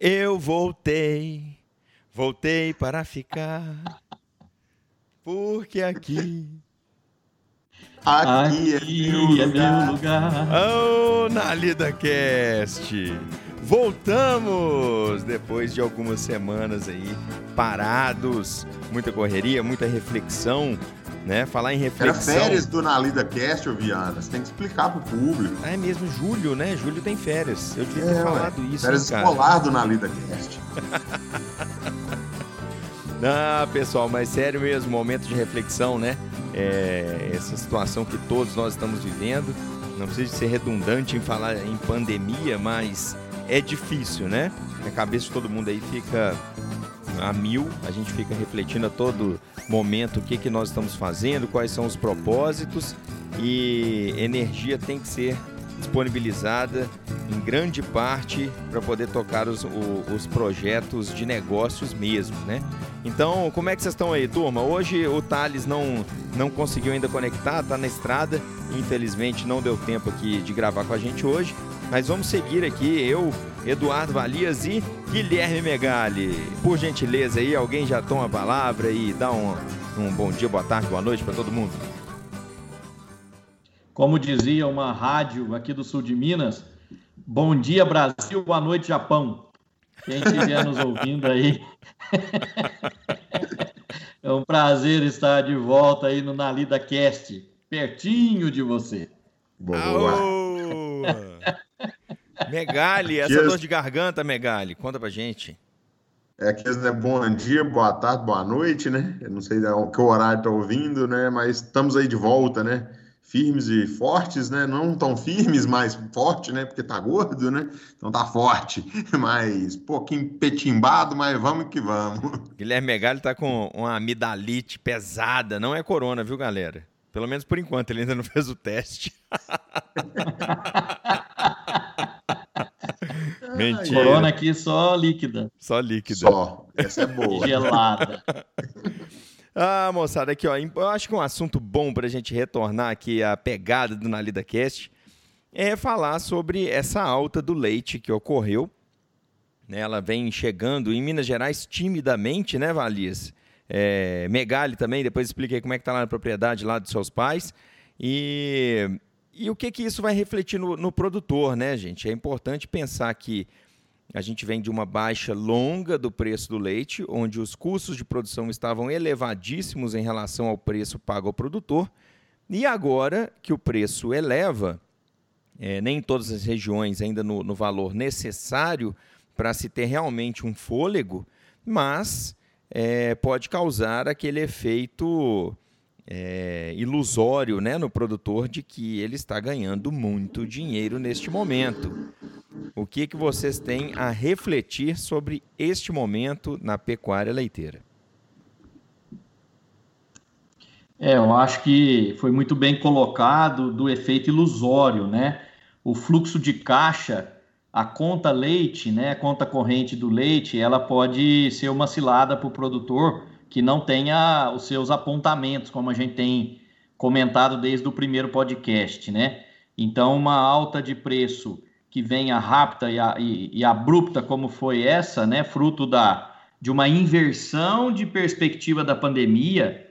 Eu voltei, voltei para ficar, porque aqui. Aqui, aqui é, meu, é meu lugar. Oh, na Lida Cast. Voltamos depois de algumas semanas aí parados, muita correria, muita reflexão, né? Falar em reflexão. Era férias do Nalida Cast, ô Viana. Você tem que explicar pro público. É mesmo, julho, né? Julho tem férias. Eu devia ter É, falado isso, Férias hein, escolar do Nalida Cast. Ah, pessoal, mas sério mesmo, momento de reflexão, né? É, essa situação que todos nós estamos vivendo. Não precisa ser redundante em falar em pandemia, mas é difícil, né? A cabeça de todo mundo aí fica a mil, a gente fica refletindo a todo momento o que, que nós estamos fazendo, quais são os propósitos e energia tem que ser disponibilizada em grande parte para poder tocar os, os projetos de negócios mesmo, né? Então, como é que vocês estão aí, turma? Hoje o Thales não, não conseguiu ainda conectar, tá na estrada. Infelizmente não deu tempo aqui de gravar com a gente hoje. Mas vamos seguir aqui, eu, Eduardo Valias e Guilherme Megali. Por gentileza aí, alguém já toma a palavra e dá um, um bom dia, boa tarde, boa noite para todo mundo. Como dizia uma rádio aqui do sul de Minas, bom dia Brasil, boa noite Japão. Quem estiver nos ouvindo aí, é um prazer estar de volta aí no Nalida Cast, pertinho de você. Boa. Megali, essa dor de garganta, Megali, conta pra gente. É que né, bom dia, boa tarde, boa noite, né? Eu não sei o que horário tá ouvindo, né? Mas estamos aí de volta, né? Firmes e fortes, né? Não tão firmes, mas forte, né? Porque tá gordo, né? Então tá forte, mas pouquinho petimbado, mas vamos que vamos. Guilherme Megali tá com uma amidalite pesada, não é corona, viu, galera? Pelo menos por enquanto, ele ainda não fez o teste. Mentira. Corona aqui só líquida, Só líquido. Só, essa é boa. gelada. Ah, moçada, aqui, ó. Eu acho que um assunto bom pra gente retornar aqui a pegada do Nalida Cast é falar sobre essa alta do leite que ocorreu. né? Ela vem chegando em Minas Gerais timidamente, né, Valias? É, Megali também, depois expliquei como é que tá lá na propriedade lá dos seus pais. E, e o que que isso vai refletir no, no produtor, né, gente? É importante pensar que a gente vem de uma baixa longa do preço do leite, onde os custos de produção estavam elevadíssimos em relação ao preço pago ao produtor. E agora que o preço eleva, eh, nem em todas as regiões ainda no, no valor necessário para se ter realmente um fôlego, mas eh, pode causar aquele efeito eh, ilusório né, no produtor de que ele está ganhando muito dinheiro neste momento. O que, que vocês têm a refletir sobre este momento na pecuária leiteira? É, eu acho que foi muito bem colocado do efeito ilusório, né? O fluxo de caixa, a conta leite, né? A conta corrente do leite, ela pode ser uma cilada para o produtor que não tenha os seus apontamentos, como a gente tem comentado desde o primeiro podcast, né? Então, uma alta de preço que venha rápida e, e- e abrupta como foi essa, né? Fruto da, de uma inversão de perspectiva da pandemia,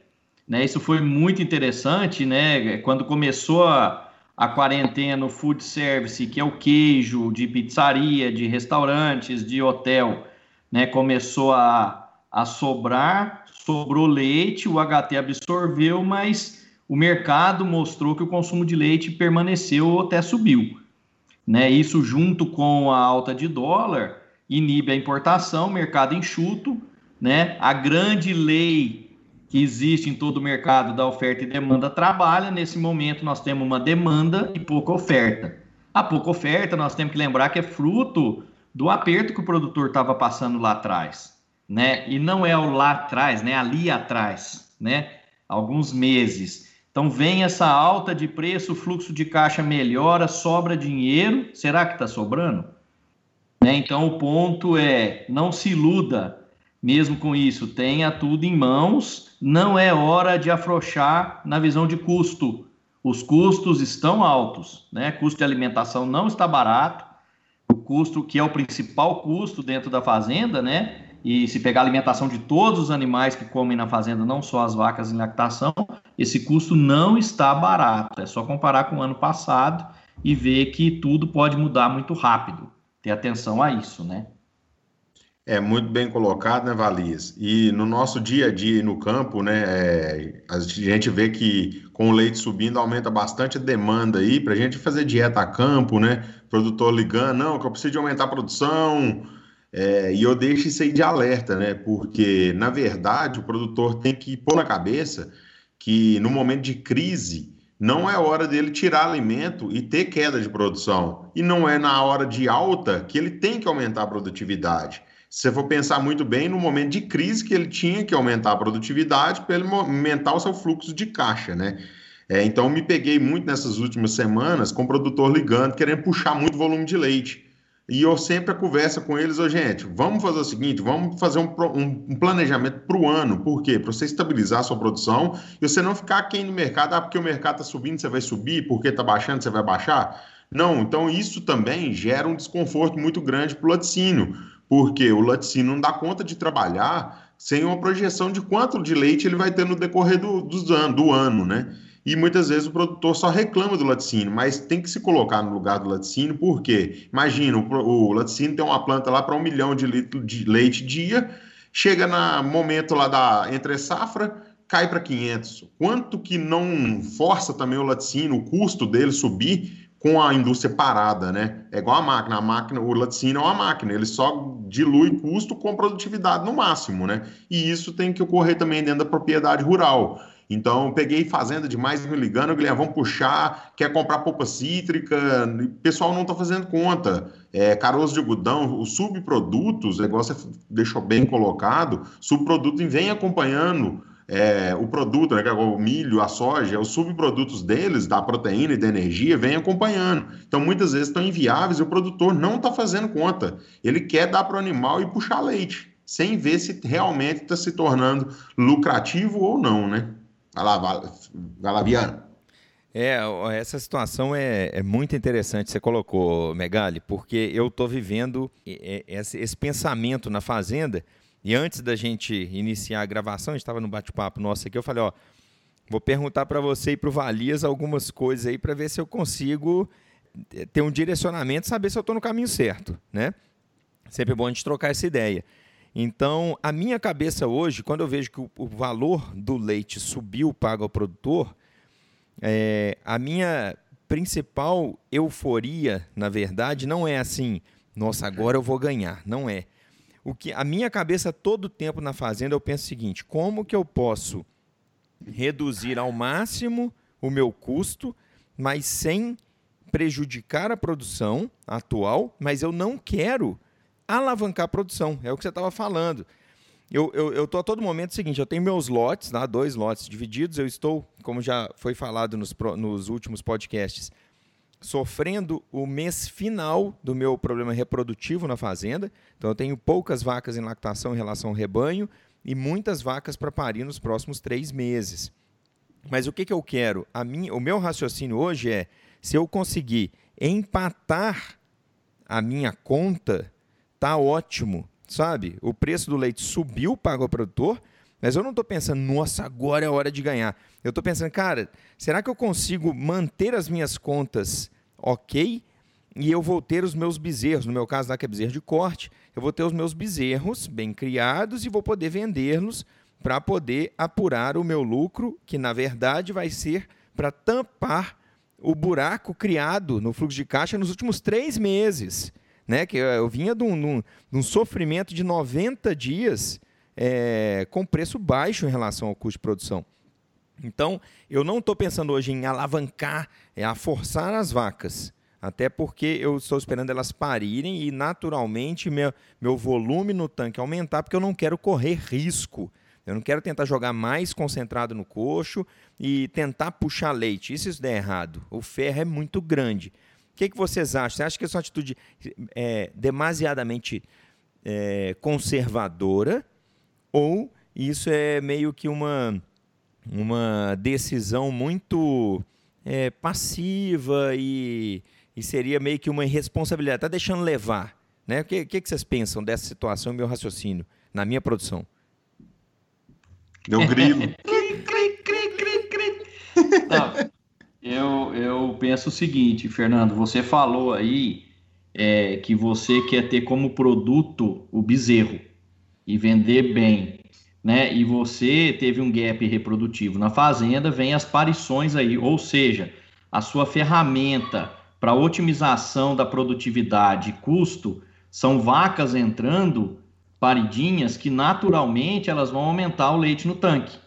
né? Isso foi muito interessante, né? Quando começou a, a quarentena, o food service, que é o queijo de pizzaria, de restaurantes, de hotel, né? Começou a, a sobrar, sobrou leite, o HT absorveu, mas o mercado mostrou que o consumo de leite permaneceu ou até subiu. Né? Isso junto com a alta de dólar inibe a importação, mercado enxuto, né? A grande lei que existe em todo o mercado da oferta e demanda trabalha. Nesse momento, nós temos uma demanda e pouca oferta. A pouca oferta, nós temos que lembrar que é fruto do aperto que o produtor estava passando lá atrás, né? E não é o lá atrás, né? Ali atrás, né? Alguns meses. Então vem essa alta de preço, o fluxo de caixa melhora, sobra dinheiro. Será que está sobrando? Né? Então o ponto é não se iluda mesmo com isso, tenha tudo em mãos, não é hora de afrouxar na visão de custo. Os custos estão altos, né? Custo de alimentação não está barato. O custo que é o principal custo dentro da fazenda, né? E se pegar a alimentação de todos os animais que comem na fazenda, não só as vacas em lactação, esse custo não está barato. É só comparar com o ano passado e ver que tudo pode mudar muito rápido. Ter atenção a isso, né? É muito bem colocado, né, Valias? E no nosso dia a dia no campo, né, é, a gente vê que com o leite subindo aumenta bastante a demanda aí para a gente fazer dieta a campo, né? Produtor ligando, não, que eu preciso de aumentar a produção. É, e eu deixo isso aí de alerta, né? Porque, na verdade, o produtor tem que pôr na cabeça que no momento de crise não é hora dele tirar alimento e ter queda de produção. E não é na hora de alta que ele tem que aumentar a produtividade. Se você for pensar muito bem, no momento de crise que ele tinha que aumentar a produtividade para ele aumentar o seu fluxo de caixa, né? É, então, me peguei muito nessas últimas semanas com o produtor ligando, querendo puxar muito volume de leite. E eu sempre conversa com eles, oh, gente, vamos fazer o seguinte, vamos fazer um, um, um planejamento para o ano. Por quê? Para você estabilizar a sua produção e você não ficar quem no mercado, ah, porque o mercado está subindo, você vai subir, porque está baixando, você vai baixar. Não, então isso também gera um desconforto muito grande para o laticínio porque o laticínio não dá conta de trabalhar sem uma projeção de quanto de leite ele vai ter no decorrer do, do, do ano, né? E muitas vezes o produtor só reclama do laticínio, mas tem que se colocar no lugar do laticínio, porque imagina, o, o laticínio tem uma planta lá para um milhão de litros de leite dia, chega no momento lá da entre safra, cai para 500. Quanto que não força também o laticínio, o custo dele subir com a indústria parada, né? É igual a máquina. A máquina, o laticínio é uma máquina, ele só dilui custo com produtividade no máximo, né? E isso tem que ocorrer também dentro da propriedade rural. Então, peguei fazenda demais me ligando, Guilherme, vamos puxar, quer comprar polpa cítrica, o pessoal não está fazendo conta. É, caroço de algodão, os subprodutos, igual você deixou bem colocado, subproduto vem acompanhando é, o produto, né, é o milho, a soja, os subprodutos deles, da proteína e da energia, vem acompanhando. Então, muitas vezes estão inviáveis e o produtor não está fazendo conta. Ele quer dar para o animal e puxar leite, sem ver se realmente está se tornando lucrativo ou não, né? Vai lá, Galaviano. É, essa situação é, é, muito interessante, você colocou, Megali, porque eu estou vivendo esse, esse pensamento na fazenda e antes da gente iniciar a gravação, a gente estava no bate-papo nosso aqui, eu falei, ó, vou perguntar para você e para o Valias algumas coisas aí para ver se eu consigo eh, ter um direcionamento, saber se eu estou no caminho certo, né? Sempre bom a gente trocar essa ideia. Então, a minha cabeça hoje, quando eu vejo que o, valor do leite subiu pago ao produtor, é, a minha principal euforia, na verdade, não é assim, nossa, agora eu vou ganhar. Não é o que a minha cabeça todo tempo na fazenda eu penso o seguinte: como que eu posso reduzir ao máximo o meu custo, mas sem prejudicar a produção atual, mas eu não quero alavancar a produção. É o que você estava falando. Eu estou a todo momento o seguinte: eu tenho meus lotes, tá? dois lotes divididos. Eu estou, como já foi falado nos, nos últimos podcasts, sofrendo o mês final do meu problema reprodutivo na fazenda. Então eu tenho poucas vacas em lactação em relação ao rebanho e muitas vacas para parir nos próximos três meses. Mas o que, que eu quero? A minha, o meu raciocínio hoje é se eu conseguir empatar a minha conta, tá ótimo, sabe? O preço do leite subiu, paga o produtor, mas eu não estou pensando, nossa, agora é hora de ganhar. Eu estou pensando, cara, será que eu consigo manter as minhas contas ok? E eu vou ter os meus bezerros, no meu caso lá que é bezerro de corte, eu vou ter os meus bezerros bem criados e vou poder vendê-los para poder apurar o meu lucro, que na verdade vai ser para tampar o buraco criado no fluxo de caixa nos últimos três meses. Né? Que eu vinha de um, de um sofrimento de 90 dias é, com preço baixo em relação ao custo de produção. Então, eu não estou pensando hoje em alavancar, é a forçar as vacas. Até porque eu estou esperando elas parirem e, naturalmente, meu, meu volume no tanque aumentar, porque eu não quero correr risco. Eu não quero tentar jogar mais concentrado no coxo e tentar puxar leite. Isso, isso der errado. O ferro é muito grande. O que, que vocês acham? Você acha que essa é uma atitude é demasiadamente é, conservadora ou isso é meio que uma uma decisão muito é, passiva e, e seria meio que uma irresponsabilidade, está deixando levar. Né? O que, que, que vocês pensam dessa situação, meu raciocínio, na minha produção? Deu grilo. Não, eu, eu penso o seguinte, Fernando, você falou aí é, que você quer ter como produto o bezerro e vender bem, né? E você teve um gap reprodutivo na fazenda, vem as parições aí, ou seja, a sua ferramenta para otimização da produtividade e custo são vacas entrando paridinhas que naturalmente elas vão aumentar o leite no tanque.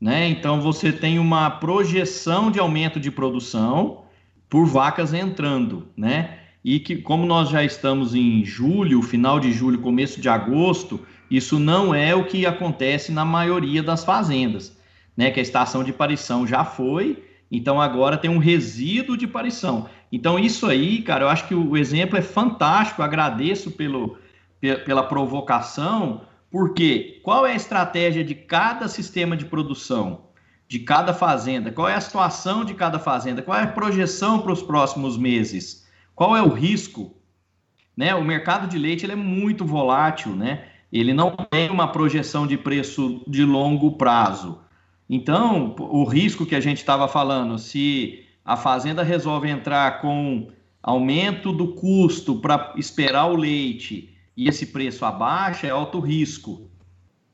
Né? Então você tem uma projeção de aumento de produção por vacas entrando, né? E que como nós já estamos em julho, final de julho, começo de agosto, isso não é o que acontece na maioria das fazendas, né? Que a estação de parição já foi, então agora tem um resíduo de parição. Então isso aí, cara, eu acho que o exemplo é fantástico. agradeço pelo pela provocação, porque qual é a estratégia de cada sistema de produção, de cada fazenda? Qual é a situação de cada fazenda? Qual é a projeção para os próximos meses? Qual é o risco? Né? O mercado de leite ele é muito volátil, né? Ele não tem uma projeção de preço de longo prazo. Então, o risco que a gente estava falando, se a fazenda resolve entrar com aumento do custo para esperar o leite e esse preço abaixa, é alto risco,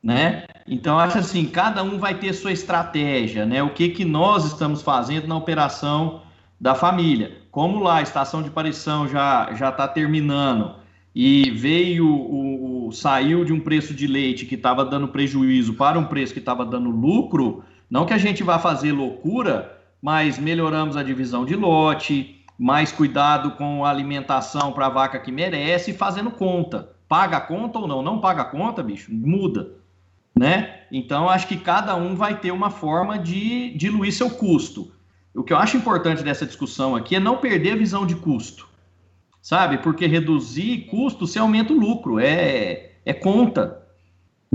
né? Então, acho assim, cada um vai ter sua estratégia, né? O que, que nós estamos fazendo na operação da família. Como lá a estação de parição já já está terminando e veio o, o, saiu de um preço de leite que estava dando prejuízo para um preço que estava dando lucro, não que a gente vá fazer loucura, mas melhoramos a divisão de lote, mais cuidado com a alimentação para a vaca que merece, fazendo conta. Paga a conta ou não? Não paga a conta, bicho? Muda. Né? Então, acho que cada um vai ter uma forma de diluir seu custo. O que eu acho importante dessa discussão aqui é não perder a visão de custo. Sabe? Porque reduzir custo, você aumenta o lucro. É, é conta.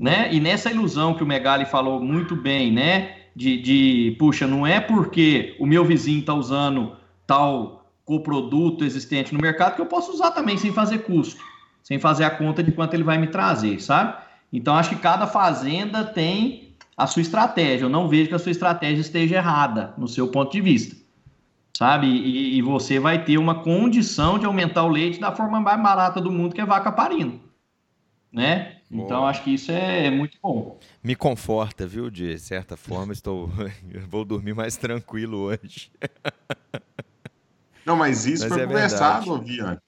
Né? E nessa ilusão que o Megali falou muito bem, né? De, de puxa, não é porque o meu vizinho está usando tal coproduto existente no mercado que eu posso usar também sem fazer custo sem fazer a conta de quanto ele vai me trazer, sabe? Então, acho que cada fazenda tem a sua estratégia. Eu não vejo que a sua estratégia esteja errada no seu ponto de vista, sabe? E, e você vai ter uma condição de aumentar o leite da forma mais barata do mundo, que é vaca parindo, né? Então, acho que isso é muito bom. Me conforta, viu? De certa forma, estou vou dormir mais tranquilo hoje. Não, mas isso mas foi é conversado, Vian.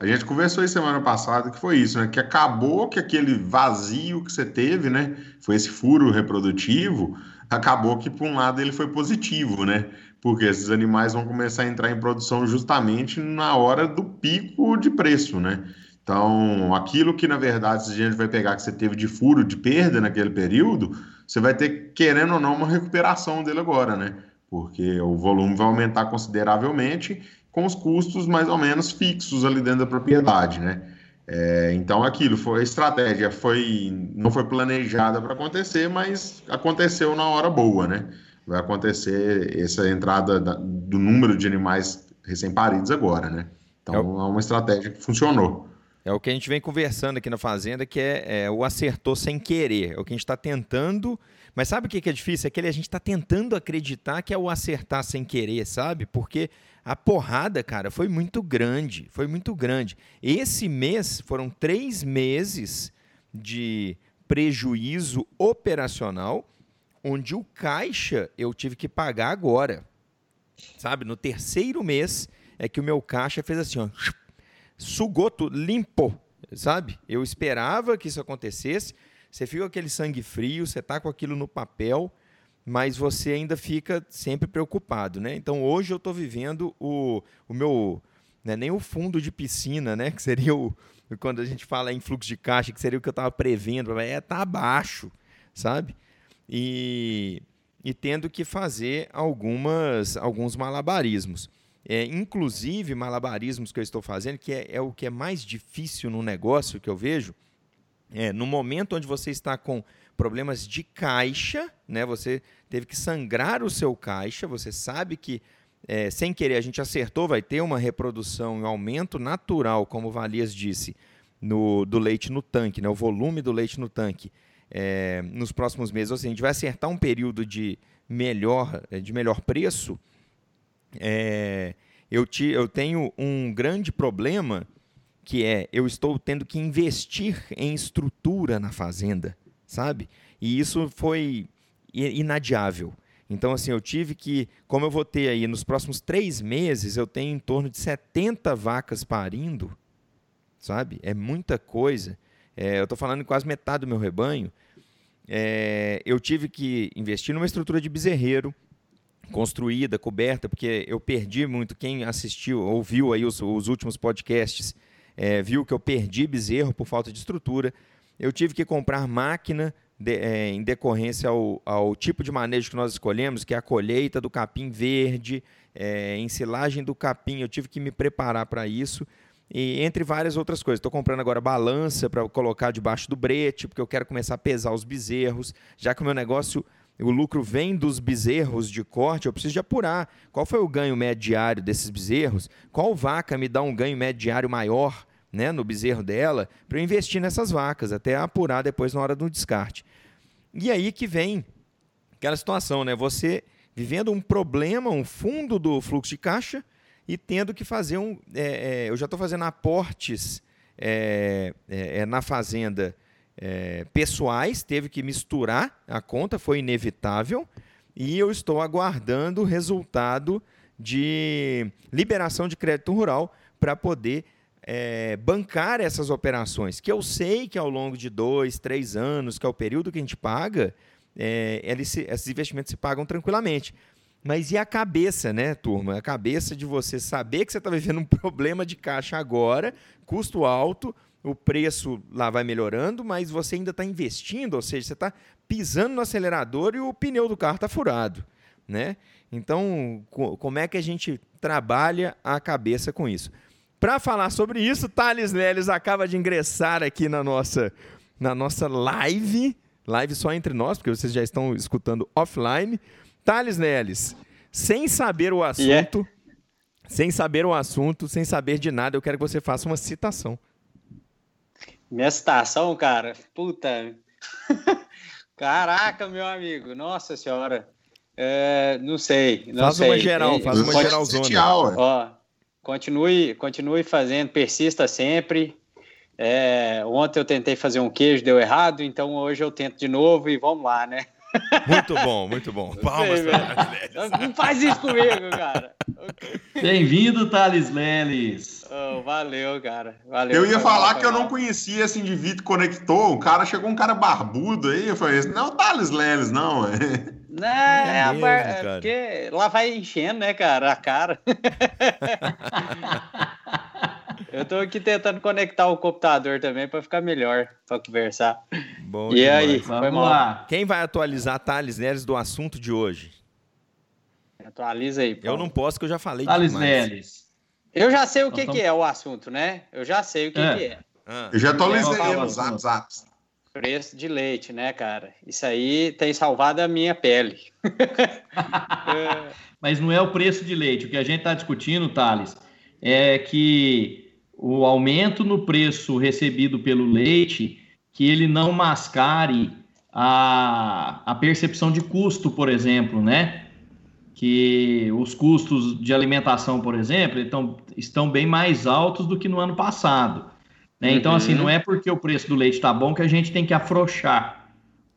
A gente conversou aí semana passada que foi isso, né? Que acabou que aquele vazio que você teve, né? Foi esse furo reprodutivo, acabou que por um lado ele foi positivo, né? Porque esses animais vão começar a entrar em produção justamente na hora do pico de preço, né? Então, aquilo que na verdade a gente vai pegar que você teve de furo, de perda naquele período, você vai ter, querendo ou não, uma recuperação dele agora, né? Porque o volume vai aumentar consideravelmente com os custos mais ou menos fixos ali dentro da propriedade, né? É, então aquilo foi a estratégia, foi não foi planejada para acontecer, mas aconteceu na hora boa, né? Vai acontecer essa entrada da, do número de animais recém-paridos agora, né? Então é, o... é, uma estratégia que funcionou. É o que a gente vem conversando aqui na Fazenda, que é, é o acertou sem querer. É o que a gente está tentando. Mas sabe o que é difícil? É que a gente está tentando acreditar que é o acertar sem querer, sabe? Porque a porrada, cara, foi muito grande. Foi muito grande. Esse mês foram três meses de prejuízo operacional, onde o caixa eu tive que pagar agora. Sabe? No terceiro mês é que o meu caixa fez assim, ó, sugou tudo, sabe? Eu esperava que isso acontecesse. Você fica com aquele sangue frio, você tá com aquilo no papel, mas você ainda fica sempre preocupado, né? Então hoje eu estou vivendo o, o meu, né, nem o fundo de piscina, né? Que seria o quando a gente fala em fluxo de caixa, que seria o que eu estava prevendo, é tá abaixo, sabe? E, e tendo que fazer algumas alguns malabarismos. É, inclusive malabarismos que eu estou fazendo, que é, é o que é mais difícil no negócio que eu vejo, é no momento onde você está com problemas de caixa, né? Você teve que sangrar o seu caixa, você sabe que é, sem querer, a gente acertou, vai ter uma reprodução, um aumento natural, como o Valias disse, no, do leite no tanque, né, o volume do leite no tanque é, nos próximos meses. Ou seja, a gente vai acertar um período de melhor, de melhor preço. É, eu, te, eu tenho um grande problema que é eu estou tendo que investir em estrutura na fazenda, sabe? E isso foi inadiável. Então, assim, eu tive que, como eu vou ter aí nos próximos três meses, eu tenho em torno de 70 vacas parindo, sabe? É muita coisa. É, eu estou falando em quase metade do meu rebanho. É, eu tive que investir numa estrutura de bezerreiro, construída, coberta, porque eu perdi muito. Quem assistiu, ouviu aí os, os últimos podcasts, é, viu que eu perdi bezerro por falta de estrutura. Eu tive que comprar máquina de, é, em decorrência ao, ao, tipo de manejo que nós escolhemos, que é a colheita do capim verde, é, ensilagem do capim. Eu tive que me preparar para isso. E entre várias outras coisas. Estou comprando agora balança para colocar debaixo do brete, porque eu quero começar a pesar os bezerros, já que o meu negócio, o lucro vem dos bezerros de corte, eu preciso de apurar qual foi o ganho médio diário desses bezerros, qual vaca me dá um ganho médio diário maior né, no bezerro dela, para eu investir nessas vacas, até apurar depois na hora do descarte. E aí que vem aquela situação, né? Você vivendo um problema, um fundo do fluxo de caixa e tendo que fazer um. É, é, eu já estou fazendo aportes é, é, é na fazenda é, pessoais, teve que misturar a conta, foi inevitável, e eu estou aguardando o resultado de liberação de crédito rural para poder é, bancar essas operações, que eu sei que ao longo de dois, três anos, que é o período que a gente paga, é, eles se, esses investimentos se pagam tranquilamente. Mas e a cabeça, né, turma? A cabeça de você saber que você está vivendo um problema de caixa agora, custo alto, o preço lá vai melhorando, mas você ainda está investindo, ou seja, você está pisando no acelerador e o pneu do carro está furado, né? Então, como é que a gente trabalha a cabeça com isso? Para falar sobre isso, Thales Leles acaba de ingressar aqui na nossa, na nossa live. Live só entre nós, porque vocês já estão escutando offline. Thales Leles, sem saber o assunto, yeah. sem saber o assunto, sem saber de nada, eu quero que você faça uma citação. Minha citação, cara? Puta. Caraca, meu amigo. Nossa senhora. É, não sei. Não faz sei. uma geral, faz uma geralzona. Ó, Continue, continue fazendo, persista sempre. É, ontem eu tentei fazer um queijo, deu errado, então hoje eu tento de novo e vamos lá, né? Muito bom, muito bom. Palmas, Thales Não faz isso comigo, cara. Bem-vindo, Thales Leles. Oh, valeu, cara. Valeu. Eu ia falar que eu não conhecia esse indivíduo conectou. O cara chegou um cara barbudo aí. Eu falei, não, Thales Leles, não. Não, é, é, mesmo, bar... é porque lá vai enchendo, né, cara, a cara. Eu tô aqui tentando conectar o computador também para ficar melhor para conversar. Bom e demais. aí, vamos lá. Quem vai atualizar Thales Neres do assunto de hoje? Atualiza aí. Paulo. Eu não posso, que eu já falei Thales Neres. Eu já sei o que, que é o assunto, né? Eu já sei o que é. Que é. Ah. Eu já atualizei é no Zap Zap. Preço de leite, né, cara? Isso aí tem salvado a minha pele. Mas não é o preço de leite. O que a gente está discutindo, Thales, é que o aumento no preço recebido pelo leite, que ele não mascare a, a percepção de custo, por exemplo, né? Que os custos de alimentação, por exemplo, estão, estão bem mais altos do que no ano passado. Né? Então, assim, uhum. não é porque o preço do leite está bom que a gente tem que afrouxar.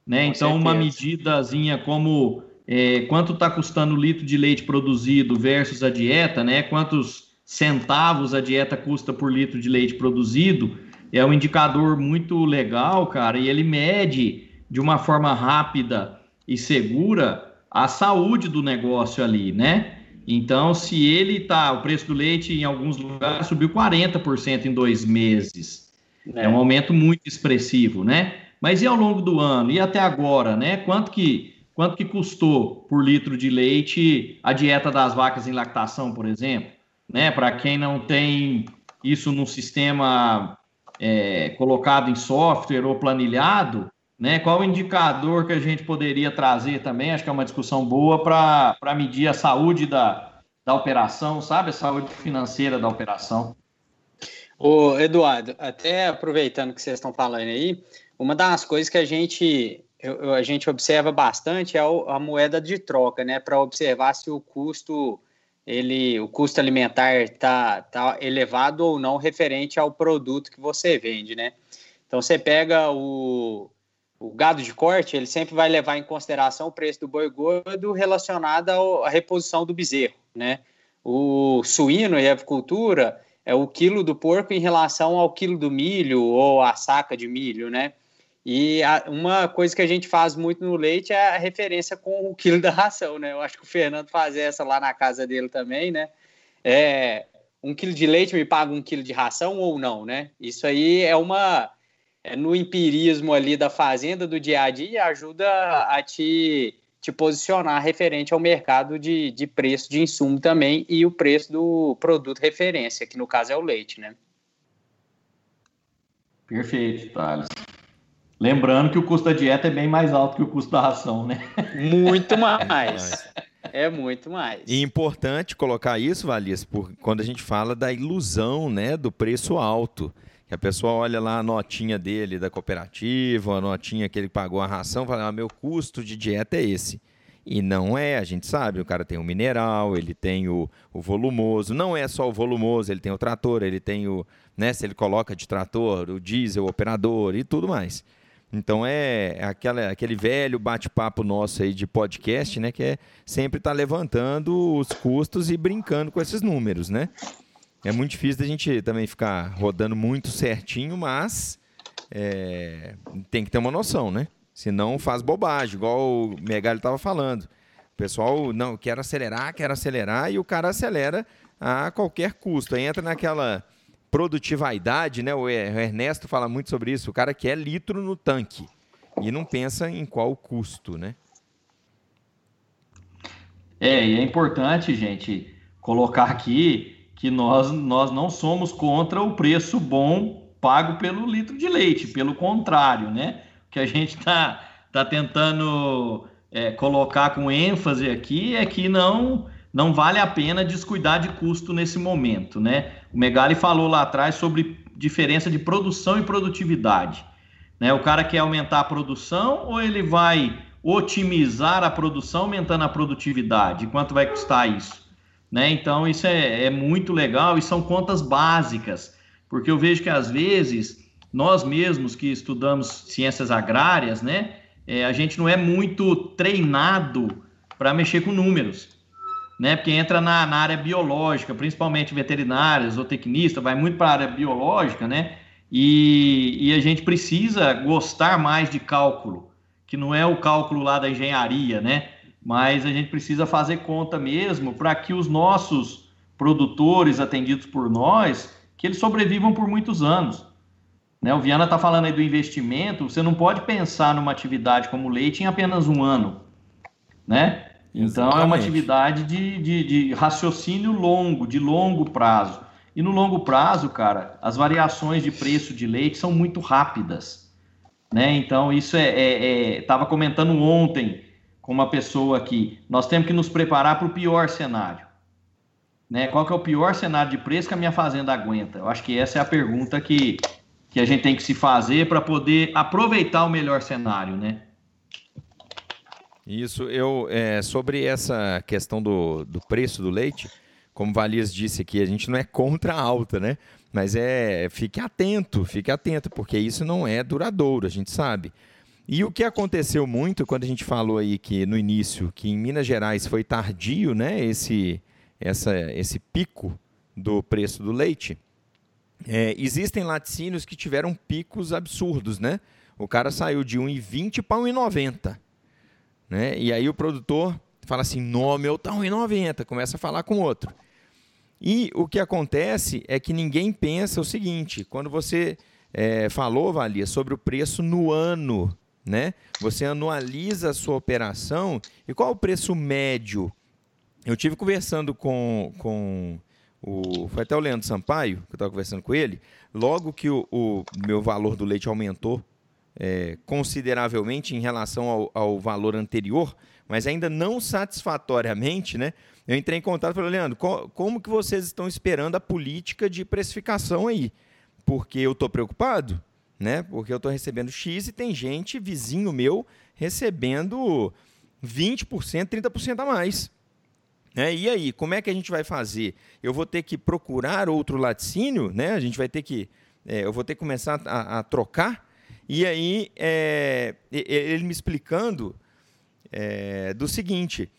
Né? então, certeza. uma medidazinha como é, quanto está custando o litro de leite produzido versus a dieta, né? quantos centavos a dieta custa por litro de leite produzido, é um indicador muito legal, cara, e ele mede de uma forma rápida e segura a saúde do negócio ali, né? Então, se ele tá, o preço do leite em alguns lugares subiu 40% em dois meses. É. é. um aumento muito expressivo, né? Mas e ao longo do ano? E até agora, né? Quanto que, quanto que custou por litro de leite a dieta das vacas em lactação, por exemplo? Né? Para quem não tem isso no sistema é, colocado em software ou planilhado, né? Qual o indicador que a gente poderia trazer também? Acho que é uma discussão boa para medir a saúde da, da operação, sabe? A saúde financeira da operação. Ô, Eduardo, até aproveitando que vocês estão falando aí, uma das coisas que a gente, eu, a gente observa bastante é a moeda de troca, né? Para observar se o custo ele, o custo alimentar está tá elevado ou não referente ao produto que você vende, né? Então você pega o, o gado de corte, ele sempre vai levar em consideração o preço do boi gordo relacionado à reposição do bezerro, né? O suíno e a avicultura é o quilo do porco em relação ao quilo do milho ou a saca de milho, né? E a, uma coisa que a gente faz muito no leite é a referência com o quilo da ração, né? Eu acho que o Fernando faz essa lá na casa dele também, né? É, um quilo de leite me paga um quilo de ração ou não, né? Isso aí é uma no empirismo ali da fazenda do dia a dia ajuda a te, te posicionar referente ao mercado de, de preço de insumo também e o preço do produto referência, que no caso é o leite, né? Perfeito, Thales. Lembrando que o custo da dieta é bem mais alto que o custo da ração, né? Muito mais. É muito mais. E importante colocar isso, Valias, por, quando a gente fala da ilusão né, do preço alto. Que a pessoa olha lá a notinha dele da cooperativa, a notinha que ele pagou a ração, fala, ah, meu custo de dieta é esse. E não é, a gente sabe, o cara tem o mineral, ele tem o, o volumoso, não é só o volumoso, ele tem o trator, ele tem o, né, se ele coloca de trator, o diesel, o operador e tudo mais. Então é, é aquela, aquele velho bate-papo nosso aí de podcast, né? Que é sempre estar tá levantando os custos e brincando com esses números, né? É muito difícil da gente também ficar rodando muito certinho, mas é, tem que ter uma noção, né? Senão faz bobagem, igual o Megali estava falando. O pessoal, não, quer acelerar, quer acelerar, e o cara acelera a qualquer custo. Aí entra naquela produtividade, né? O Ernesto fala muito sobre isso. O cara quer litro no tanque e não pensa em qual custo, né? É, e é importante, gente, colocar aqui que nós, nós não somos contra o preço bom pago pelo litro de leite, pelo contrário, né? O que a gente está tá tentando é, colocar com ênfase aqui é que não não vale a pena descuidar de custo nesse momento, né? O Megali falou lá atrás sobre diferença de produção e produtividade. Né? O cara quer aumentar a produção ou ele vai otimizar a produção aumentando a produtividade? Quanto vai custar isso? Né? Então, isso é, é muito legal e são contas básicas, porque eu vejo que às vezes nós mesmos que estudamos ciências agrárias, né, é, a gente não é muito treinado para mexer com números né? Porque entra na, na área biológica, principalmente veterinária, zootecnista, vai muito para a área biológica, né? E, e, a gente precisa gostar mais de cálculo, que não é o cálculo lá da engenharia, né? Mas a gente precisa fazer conta mesmo para que os nossos produtores atendidos por nós, que eles sobrevivam por muitos anos. Né? O Viana está falando aí do investimento, você não pode pensar numa atividade como leite em apenas um ano, né? Então Exatamente. é uma atividade de, de, de, raciocínio longo, de longo prazo. E no longo prazo, cara, as variações de preço de leite são muito rápidas. Né? Então, isso é. Estava é, é, comentando ontem com uma pessoa aqui. Nós temos que nos preparar para o pior cenário. Né? Qual que é o pior cenário de preço que a minha fazenda aguenta? Eu acho que essa é a pergunta que, que a gente tem que se fazer para poder aproveitar o melhor cenário, né? Isso, eu é, sobre essa questão do, do preço do leite, como Valias disse aqui, a gente não é contra a alta, né? Mas é fique atento, fique atento, porque isso não é duradouro, a gente sabe. E o que aconteceu muito quando a gente falou aí que no início que em Minas Gerais foi tardio, né? Esse essa, esse pico do preço do leite. É, existem laticínios que tiveram picos absurdos, né? O cara saiu de 1,20 para 1,90. Né? E aí o produtor fala assim, no meu tá 1,90, começa a falar com outro. E o que acontece é que ninguém pensa o seguinte, quando você é, falou, Valia, sobre o preço no ano, né? Você anualiza a sua operação e qual o preço médio? Eu tive conversando com, com o. Foi até o Leandro Sampaio, que eu estava conversando com ele. Logo que o, o meu valor do leite aumentou é, consideravelmente em relação ao, ao, valor anterior, mas ainda não satisfatoriamente, né? Eu entrei em contato e falei, Leandro, co como que vocês estão esperando a política de precificação aí? Porque eu estou preocupado, né? Porque eu estou recebendo X e tem gente, vizinho meu, recebendo 20%, 30% a mais. É, e aí, como é que a gente vai fazer? Eu vou ter que procurar outro laticínio, né? A gente vai ter que. É, eu vou ter que começar a, a trocar. E aí, é, ele me explicando é, do seguinte: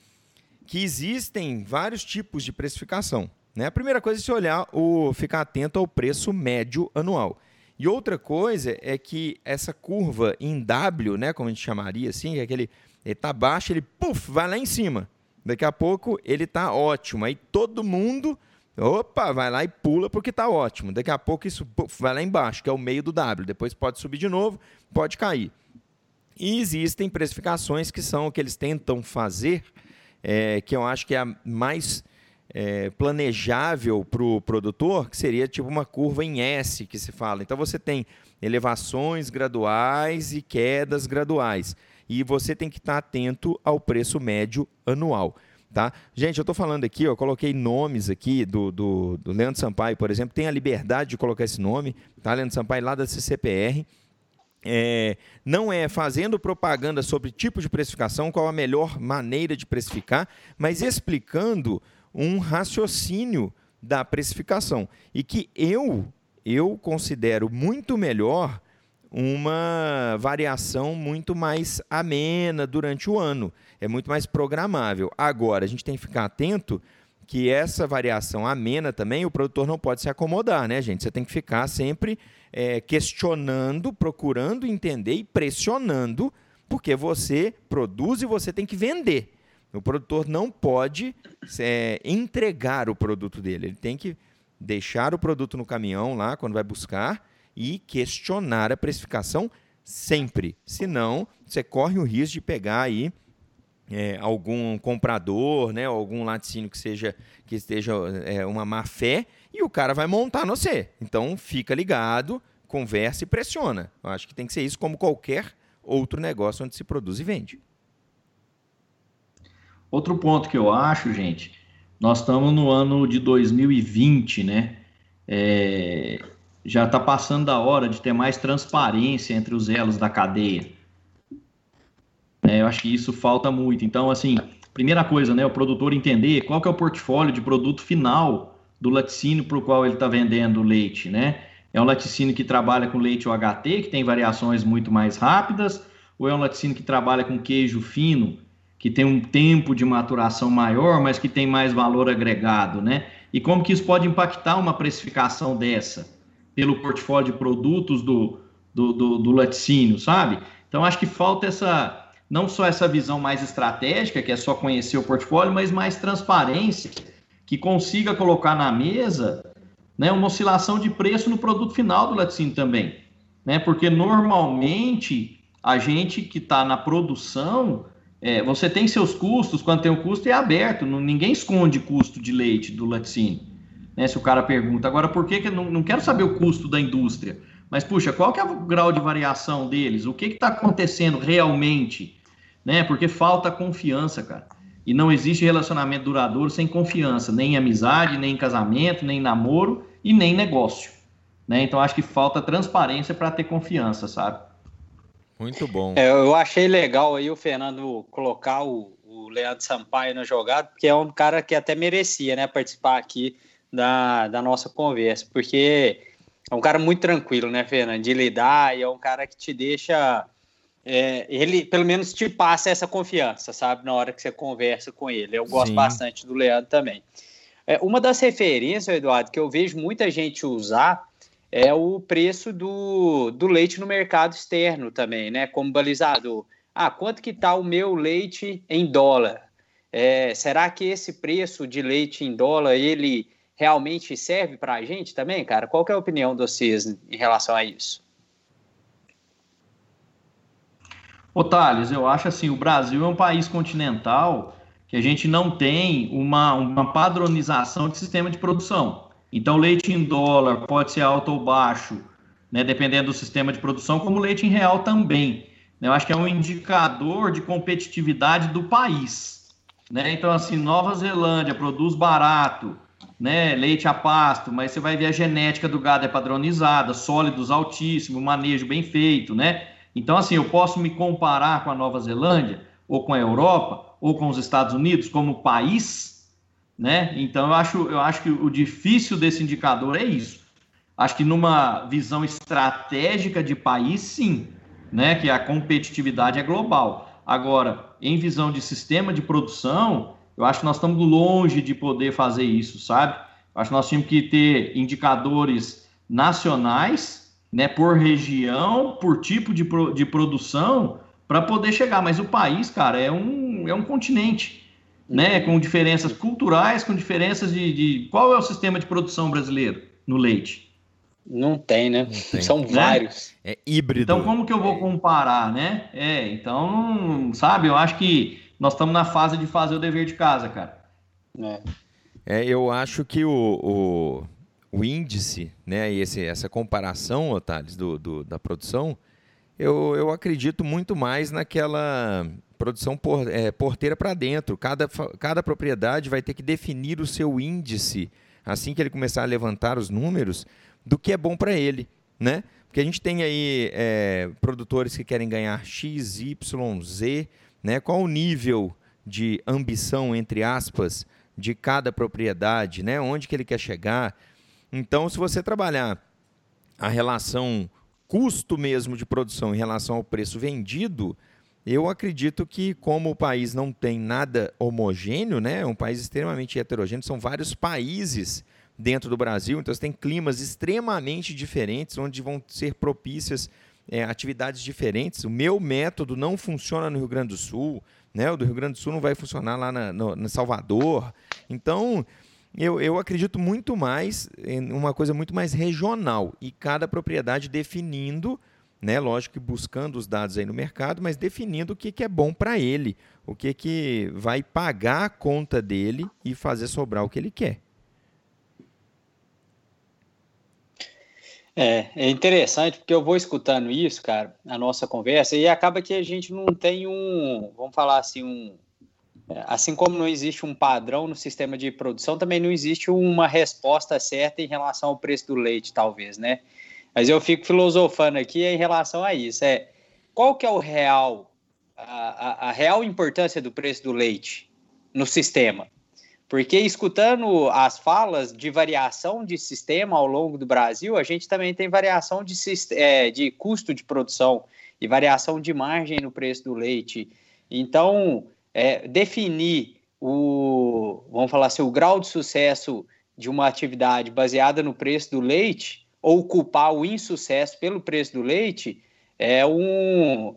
que existem vários tipos de precificação. Né? A primeira coisa é se olhar o ficar atento ao preço médio anual. E outra coisa é que essa curva em W, né, como a gente chamaria assim, é aquele ele tá baixo, ele puff, vai lá em cima. Daqui a pouco ele está ótimo. Aí todo mundo, opa, vai lá e pula porque está ótimo. Daqui a pouco isso vai lá embaixo, que é o meio do W. Depois pode subir de novo, pode cair. E existem precificações que são o que eles tentam fazer, é, que eu acho que é a mais é, planejável para o produtor, que seria tipo uma curva em S que se fala. Então você tem elevações graduais e quedas graduais e você tem que estar atento ao preço médio anual. Tá? Gente, eu estou falando aqui, eu coloquei nomes aqui do, do, do, Leandro Sampaio, por exemplo, tem a liberdade de colocar esse nome, tá? Leandro Sampaio lá da CCPR. É, não é fazendo propaganda sobre tipo de precificação, qual a melhor maneira de precificar, mas explicando um raciocínio da precificação. E que eu, eu considero muito melhor uma variação muito mais amena durante o ano, é muito mais programável. Agora, a gente tem que ficar atento que essa variação amena também, o produtor não pode se acomodar, né, gente? Você tem que ficar sempre é, questionando, procurando entender e pressionando, porque você produz e você tem que vender. O produtor não pode é, entregar o produto dele, ele tem que deixar o produto no caminhão lá quando vai buscar e questionar a precificação sempre. Senão, você corre o risco de pegar aí é, algum comprador, né, algum laticínio que seja que esteja é, uma má fé e o cara vai montar no você. Então fica ligado, conversa e pressiona. Eu acho que tem que ser isso como qualquer outro negócio onde se produz e vende. Outro ponto que eu acho, gente, nós estamos no ano de 2020, né? É, já está passando da hora de ter mais transparência entre os elos da cadeia. É, eu acho que isso falta muito. Então, assim, primeira coisa, né, o produtor entender qual que é o portfólio de produto final do laticínio para o qual ele está vendendo o leite, né? É um laticínio que trabalha com leite UHT, que tem variações muito mais rápidas, ou é um laticínio que trabalha com queijo fino, que tem um tempo de maturação maior, mas que tem mais valor agregado, né? E como que isso pode impactar uma precificação dessa? pelo portfólio de produtos do, do, do, do laticínio, sabe? Então, acho que falta essa, não só essa visão mais estratégica, que é só conhecer o portfólio, mas mais transparência, que consiga colocar na mesa né, uma oscilação de preço no produto final do laticínio também. Né? Porque normalmente a gente que está na produção, é, você tem seus custos, quando tem o um custo é aberto, não, ninguém esconde custo de leite do laticínio né? Se o cara pergunta. Agora, por que, que não, não quero saber o custo da indústria? Mas, puxa, qual que é o grau de variação deles? O que está acontecendo realmente? Né? Porque falta confiança, cara. E não existe relacionamento duradouro sem confiança, nem em amizade, nem em casamento, nem em namoro e nem em negócio. Né? Então acho que falta transparência para ter confiança, sabe? Muito bom. É, eu achei legal aí o Fernando colocar o, o Leandro Sampaio na jogada, porque é um cara que até merecia né, participar aqui da, da nossa conversa, porque é um cara muito tranquilo, né, Fernando, de lidar, e é um cara que te deixa. É, ele, pelo menos, te passa essa confiança, sabe, na hora que você conversa com ele. Eu gosto Sim. bastante do Leandro também. É, uma das referências, Eduardo, que eu vejo muita gente usar é o preço do, do leite no mercado externo também, né, como balizador. Ah, quanto que está o meu leite em dólar? É, será que esse preço de leite em dólar, ele realmente serve para a gente também, cara? Qual é a opinião de vocês em relação a isso? Ô, Thales, eu acho assim, o Brasil é um país continental que a gente não tem uma, uma padronização de sistema de produção. Então, leite em dólar pode ser alto ou baixo, né, dependendo do sistema de produção, como leite em real também. Eu acho que é um indicador de competitividade do país. Né? Então, assim, Nova Zelândia produz barato, né, leite a pasto, mas você vai ver a genética do gado é padronizada, sólidos altíssimo, manejo bem feito, né? Então, assim, eu posso me comparar com a Nova Zelândia, ou com a Europa, ou com os Estados Unidos como país, né? Então, eu acho, eu acho que o difícil desse indicador é isso. Acho que numa visão estratégica de país, sim, né? Que a competitividade é global. Agora, em visão de sistema de produção, eu acho que nós estamos longe de poder fazer isso, sabe? Eu acho que nós tínhamos que ter indicadores nacionais né, por região, por tipo de, pro, de produção, para poder chegar. Mas o país, cara, é um, é um continente, né, com diferenças culturais, com diferenças de, de... Qual é o sistema de produção brasileiro no leite? Não tem, né? Não tem. São né? vários. É híbrido. Então, como que eu vou comparar, né? É, então, sabe, eu acho que nós estamos na fase de fazer o dever de casa, cara. É. É, eu acho que o, o, o índice, né, e esse, essa comparação, Thales, do, do, da produção, eu, eu acredito muito mais naquela produção por, é, porteira para dentro. Cada, cada propriedade vai ter que definir o seu índice, assim que ele começar a levantar os números, do que é bom para ele, né? Porque a gente tem aí é, produtores que querem ganhar X, Y, Z, né? Qual o nível de ambição, entre aspas, de cada propriedade, né? Onde que ele quer chegar? Então, se você trabalhar a relação custo mesmo de produção em relação ao preço vendido, eu acredito que como o país não tem nada homogêneo, né, é um país extremamente heterogêneo, são vários países dentro do Brasil, então você tem climas extremamente diferentes, onde vão ser propícias é, atividades diferentes. O meu método não funciona no Rio Grande do Sul, né, o do Rio Grande do Sul não vai funcionar lá na, no, na Salvador. Então, eu, eu acredito muito mais em uma coisa muito mais regional e cada propriedade definindo, né, lógico que buscando os dados aí no mercado, mas definindo o que, que é bom para ele, o que, que vai pagar a conta dele e fazer sobrar o que ele quer. É, é interessante porque eu vou escutando isso, cara, a nossa conversa, e acaba que a gente não tem um, vamos falar assim, um, Assim como não existe um padrão no sistema de produção, também não existe uma resposta certa em relação ao preço do leite, talvez, né? Mas eu fico filosofando aqui em relação a isso. É qual que é o real, a, a, a real importância do preço do leite no sistema? Porque escutando as falas de variação de sistema ao longo do Brasil, a gente também tem variação de, é, de custo de produção e variação de margem no preço do leite. Então, é, definir o, vamos falar assim, o grau de sucesso de uma atividade baseada no preço do leite ou culpar o insucesso pelo preço do leite é um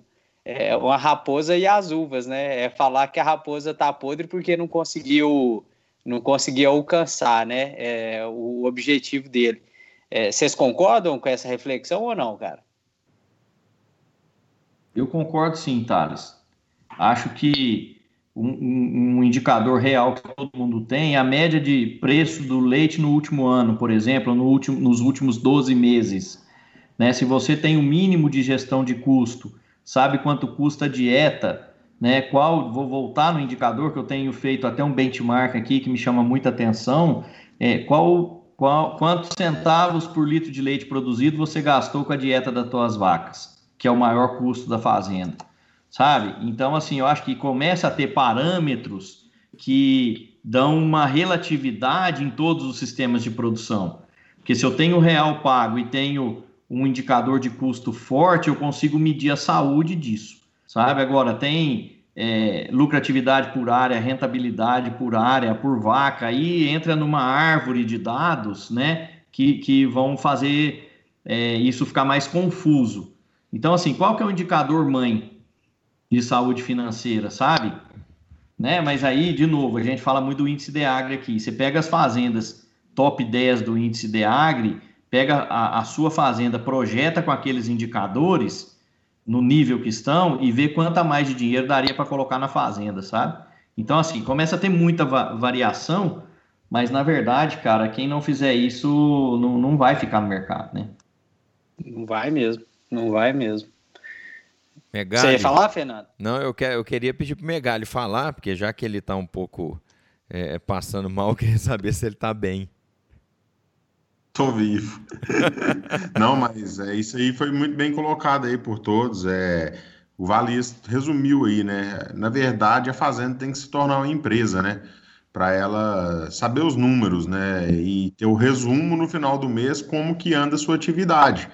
é uma raposa e as uvas, né? É falar que a raposa está podre porque não conseguiu não conseguiu alcançar, né? É, o objetivo dele. É, vocês concordam com essa reflexão ou não, cara? Eu concordo sim, Thales. Acho que um, um, indicador real que todo mundo tem, a média de preço do leite no último ano, por exemplo, no último, nos últimos 12 meses. Né? Se você tem o um mínimo de gestão de custo, sabe quanto custa a dieta, né? Qual, vou voltar no indicador que eu tenho feito até um benchmark aqui que me chama muita atenção, é, qual, qual, quantos centavos por litro de leite produzido você gastou com a dieta das tuas vacas, que é o maior custo da fazenda sabe? Então, assim, eu acho que começa a ter parâmetros que dão uma relatividade em todos os sistemas de produção. Porque se eu tenho real pago e tenho um indicador de custo forte, eu consigo medir a saúde disso, sabe? Agora, tem é, lucratividade por área, rentabilidade por área, por vaca, aí entra numa árvore de dados, né? Que, que vão fazer é, isso ficar mais confuso. Então, assim, qual que é o indicador mãe de saúde financeira, sabe? Né? Mas aí, de novo, a gente fala muito do índice DEAGRE aqui. Você pega as fazendas top 10 do índice DEAGRE, pega a, a sua fazenda, projeta com aqueles indicadores no nível que estão e vê quanto mais de dinheiro daria para colocar na fazenda, sabe? Então, assim, começa a ter muita va variação, mas na verdade, cara, quem não fizer isso não, não vai ficar no mercado, né? Não vai mesmo, não vai mesmo. Megali, Você ia falar, Fernando? Não, eu, quer, eu queria pedir pro Megali falar, porque já que ele tá um pouco é, passando mal, eu queria saber se ele tá bem. Tô vivo. Não, mas é, isso aí foi muito bem colocado aí por todos. É, o Valias resumiu aí, né? Na verdade, a fazenda tem que se tornar uma empresa, né? Para ela saber os números, né? E ter o resumo no final do mês como que anda a sua atividade.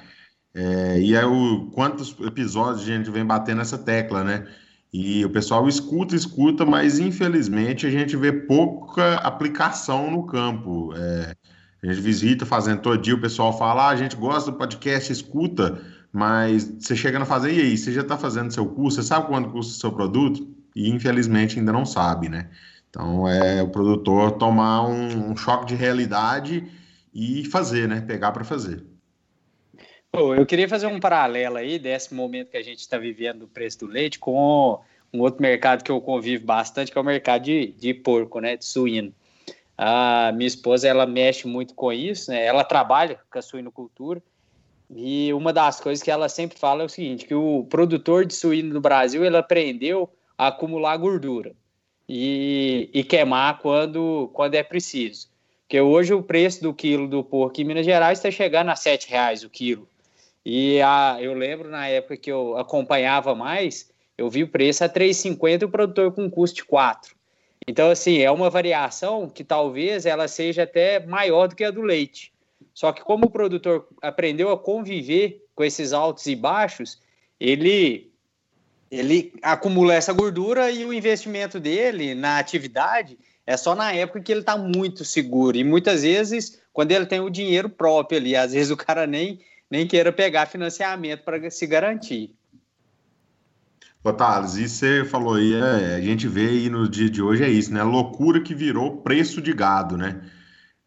É, e é o quantos episódios a gente vem batendo essa tecla, né? E o pessoal escuta, escuta, mas infelizmente a gente vê pouca aplicação no campo. É, a gente visita fazendo todo dia, o pessoal fala, ah, a gente gosta do podcast, escuta, mas você chega na fazer, e aí, você já está fazendo seu curso, você sabe quanto custa o seu produto? E infelizmente ainda não sabe, né? Então é o produtor tomar um, um choque de realidade e fazer, né? Pegar para fazer. Eu queria fazer um paralelo aí desse momento que a gente está vivendo do preço do leite com um outro mercado que eu convivo bastante, que é o mercado de, de porco, né? De suíno. A minha esposa, ela mexe muito com isso, né? Ela trabalha com a suinocultura. E uma das coisas que ela sempre fala é o seguinte, que o produtor de suíno do Brasil, ele aprendeu a acumular gordura e, e queimar quando, quando é preciso. Porque hoje o preço do quilo do porco em Minas Gerais está chegando a R$ reais o quilo. E a, eu lembro na época que eu acompanhava mais, eu vi o preço a 3,50 e o produtor com custo de 4. Então, assim, é uma variação que talvez ela seja até maior do que a do leite. Só que como o produtor aprendeu a conviver com esses altos e baixos, ele ele acumula essa gordura e o investimento dele na atividade é só na época que ele está muito seguro. E muitas vezes, quando ele tem o dinheiro próprio ali, às vezes o cara nem, nem queira pegar financiamento para se garantir. Ô, isso você falou aí, é, a gente vê aí no dia de hoje é isso, né? Loucura que virou preço de gado, né?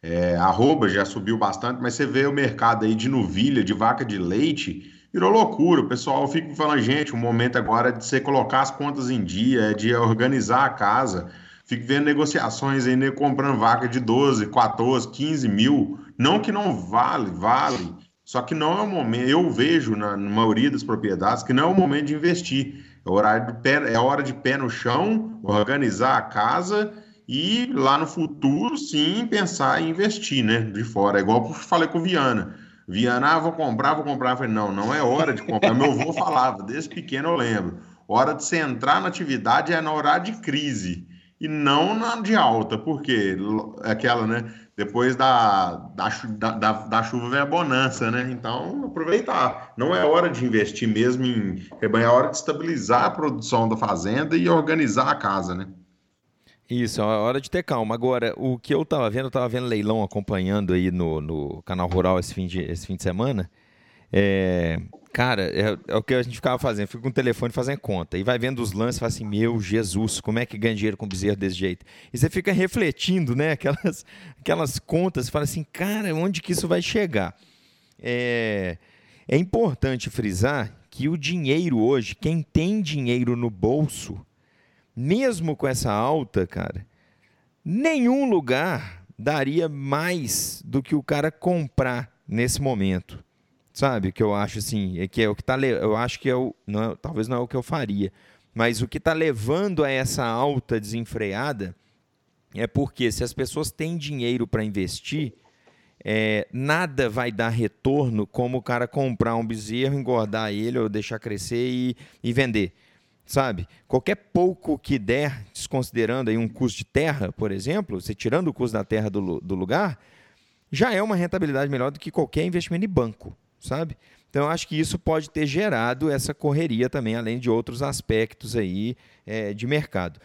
É, arroba já subiu bastante, mas você vê o mercado aí de novilha, de vaca de leite, virou loucura. O pessoal fica falando, gente, o momento agora é de você colocar as contas em dia, é de organizar a casa. Fico vendo negociações aí, né, comprando vaca de 12, 14, 15 mil. Não que não vale, vale. Só que não é o momento, eu vejo na, na maioria das propriedades que não é o momento de investir. É, horário pé, é hora de pé no chão, organizar a casa e lá no futuro, sim, pensar em investir, né? De fora. É igual eu falei com o Viana. Viana, ah, vou comprar, vou comprar. Eu falei, não, não é hora de comprar. Meu avô falava, desde pequeno eu lembro. Hora de você entrar na atividade é na hora de crise e não na de alta, porque aquela, né? Depois da, da, da, da, chuva vem a bonança, né? Então, aproveitar. Não é hora de investir mesmo em rebanho, é hora de estabilizar a produção da fazenda e organizar a casa, né? Isso, é hora de ter calma. Agora, o que eu estava vendo, eu estava vendo leilão acompanhando aí no, no canal Rural esse fim de, esse fim de semana. É, cara, é, é, o que a gente ficava fazendo, fica com o telefone fazendo conta. E vai vendo os lances e fala assim: Meu Jesus, como é que ganha dinheiro com bezerro desse jeito? E você fica refletindo, né? Aquelas, aquelas contas, fala assim: Cara, onde que isso vai chegar? É, é importante frisar que o dinheiro hoje, quem tem dinheiro no bolso, mesmo com essa alta, cara, nenhum lugar daria mais do que o cara comprar nesse momento sabe? Que eu acho assim, é que é o que tá, eu acho que é o, não é, talvez não é o que eu faria, mas o que está levando a essa alta desenfreada é porque se as pessoas têm dinheiro para investir, é, nada vai dar retorno como o cara comprar um bezerro, engordar ele ou deixar crescer e, e vender. Sabe? Qualquer pouco que der, desconsiderando aí um custo de terra, por exemplo, você tirando o custo da terra do, do lugar, já é uma rentabilidade melhor do que qualquer investimento em banco sabe? Então, acho que isso pode ter gerado essa correria também, além de outros aspectos aí é, de mercado.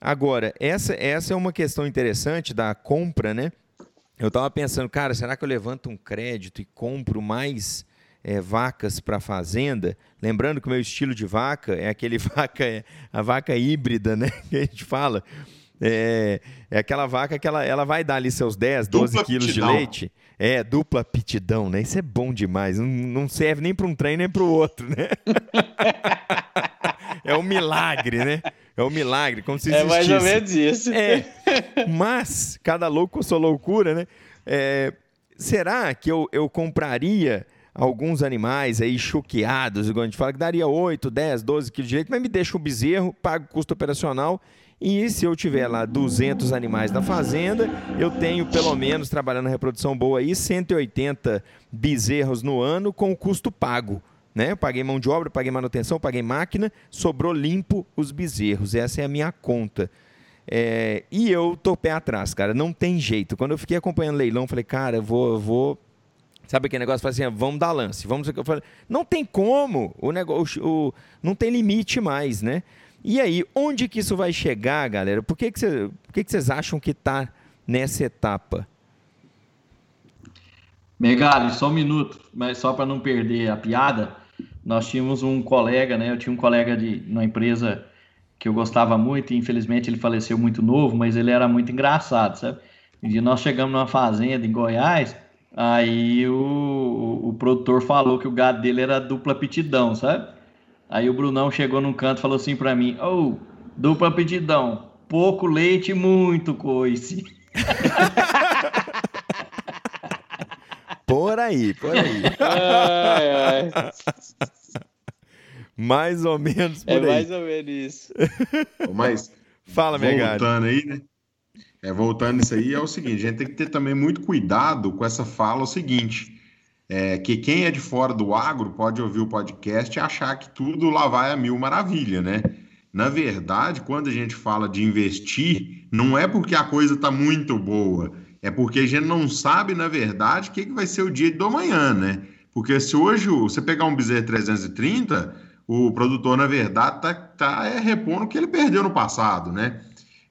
Agora, essa, essa é uma questão interessante da compra, né? Eu estava pensando, cara, será que eu levanto um crédito e compro mais é, vacas para a fazenda? Lembrando que o meu estilo de vaca é aquele vaca, a vaca híbrida, né? Que a gente fala. É, é aquela vaca que ela, ela vai dar ali seus 10, 12 Dupla quilos de leite. É, dupla aptidão, né? Isso é bom demais. Não, serve nem para um trem nem para o outro, né? é um milagre, né? É um milagre, como se existisse. É mais ou menos isso. É, mas, cada louco com sua loucura, né? É, será que eu, eu compraria alguns animais aí choqueados, igual a gente fala, que daria 8, 10, 12 quilos de leite, mas me deixa o bezerro, pago custo operacional. E se eu tiver lá 200 animais na fazenda, eu tenho pelo menos, trabalhando na reprodução boa aí, 180 bezerros no ano com o custo pago. Né? Eu paguei mão de obra, paguei manutenção, paguei máquina, sobrou limpo os bezerros. Essa é a minha conta. É, e eu tô pé atrás, cara. Não tem jeito. Quando eu fiquei acompanhando o leilão, falei, cara, eu vou, eu vou Sabe aquele negócio? Assim, vamos dar lance, vamos. Eu falei, não tem como, o negócio, o, não tem limite mais, né? E aí, onde que isso vai chegar, galera? Por que, que, por que, que vocês acham que está nessa etapa? Megali, só um minuto, mas só para não perder a piada, nós tínhamos um colega, né? Eu tinha um colega de uma empresa que eu gostava muito, e infelizmente ele faleceu muito novo, mas ele era muito engraçado, sabe? Dia nós chegamos numa fazenda em Goiás, Aí o, o, o, produtor falou que o gado dele era dupla pitidão, sabe? Aí o Brunão chegou num canto e falou assim para mim: Ô, oh, dupla pitidão, pouco leite, muito coice. por aí, por aí. Ai, ai. Mais ou menos por é aí. É mais ou menos isso. Mas, Fala, Megari. Voltando aí, né? É, voltando nisso aí, é o seguinte: a gente tem que ter também muito cuidado com essa fala, o seguinte. É, que quem é de fora do agro pode ouvir o podcast e achar que tudo lá vai a mil maravilha, né? Na verdade, quando a gente fala de investir, não é porque a coisa está muito boa, é porque a gente não sabe, na verdade, o que, que vai ser o dia do amanhã, né? Porque se hoje você pegar um bezerro 330, o produtor, na verdade, está tá, é, repondo o que ele perdeu no passado, né?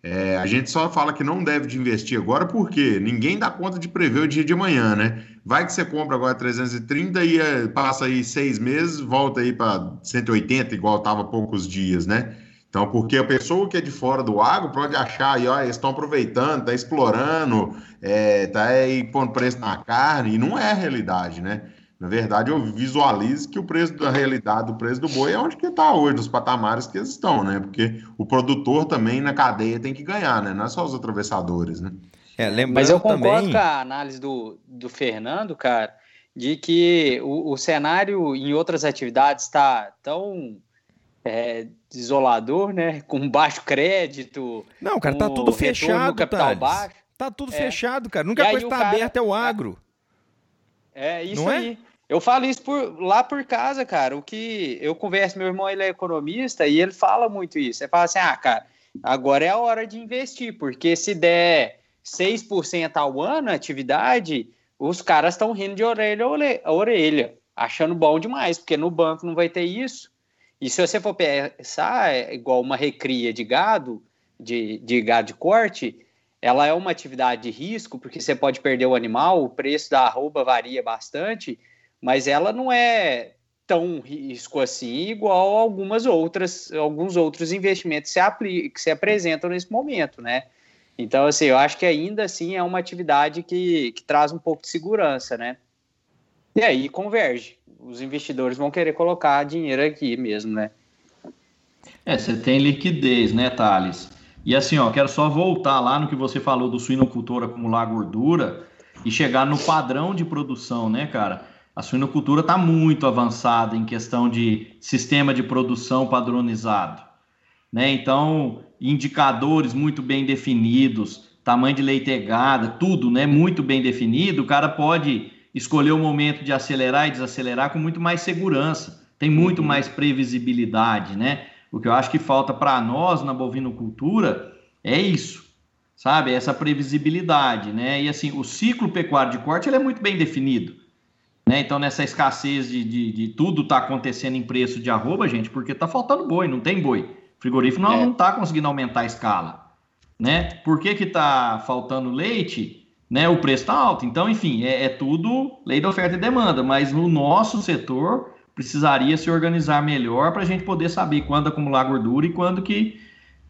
É, a gente só fala que não deve de investir agora porque ninguém dá conta de prever o dia de amanhã, né? Vai que você compra agora 330 e é, passa aí seis meses, volta aí para 180, igual estava há poucos dias, né? Então, porque a pessoa que é de fora do agro pode achar aí, ó, eles estão aproveitando, tá explorando, é, tá aí pondo preço na carne, e não é a realidade, né? Na verdade, eu visualizo que o preço da realidade do preço do boi é onde que está hoje, nos patamares que eles estão, né? Porque o produtor também na cadeia tem que ganhar, né? Não é só os atravessadores, né? É, lembrando Mas eu concordo também... com a análise do, do Fernando, cara, de que o, o cenário em outras atividades está tão é, desolador, né? Com baixo crédito. Não, cara, tá tudo fechado, capital Thales. baixo. Tá tudo é. fechado, cara. Nunca coisa está cara... aberta é o agro. É isso Não é? Eu falo isso por, lá por casa, cara. O que eu converso, meu irmão ele é economista e ele fala muito isso. Ele fala assim: ah, cara, agora é a hora de investir, porque se der 6% ao ano a atividade, os caras estão rindo de orelha a orelha, achando bom demais, porque no banco não vai ter isso. E se você for pensar, é igual uma recria de gado, de, de gado de corte, ela é uma atividade de risco, porque você pode perder o animal, o preço da arroba varia bastante mas ela não é tão risco assim, igual algumas outras, alguns outros investimentos se que se apresentam nesse momento, né? Então, assim, eu acho que ainda assim é uma atividade que, que traz um pouco de segurança, né? E aí converge. Os investidores vão querer colocar dinheiro aqui mesmo, né? É, você tem liquidez, né, Thales? E assim, ó, quero só voltar lá no que você falou do suinocultor acumular gordura e chegar no padrão de produção, né, cara? A suinocultura está muito avançada em questão de sistema de produção padronizado. Né? Então, indicadores muito bem definidos, tamanho de leitegada, tudo né? muito bem definido. O cara pode escolher o momento de acelerar e desacelerar com muito mais segurança, tem muito mais previsibilidade. Né? O que eu acho que falta para nós na bovinocultura é isso, sabe? Essa previsibilidade. Né? E assim, o ciclo pecuário de corte ele é muito bem definido. Né? Então, nessa escassez de, de, de tudo tá acontecendo em preço de arroba, gente, porque tá faltando boi, não tem boi. Frigorífico não, é. não tá conseguindo aumentar a escala. Né? Por que, que tá faltando leite? Né? O preço tá alto. Então, enfim, é, é tudo lei da oferta e demanda, mas no nosso setor precisaria se organizar melhor para a gente poder saber quando acumular gordura e quando que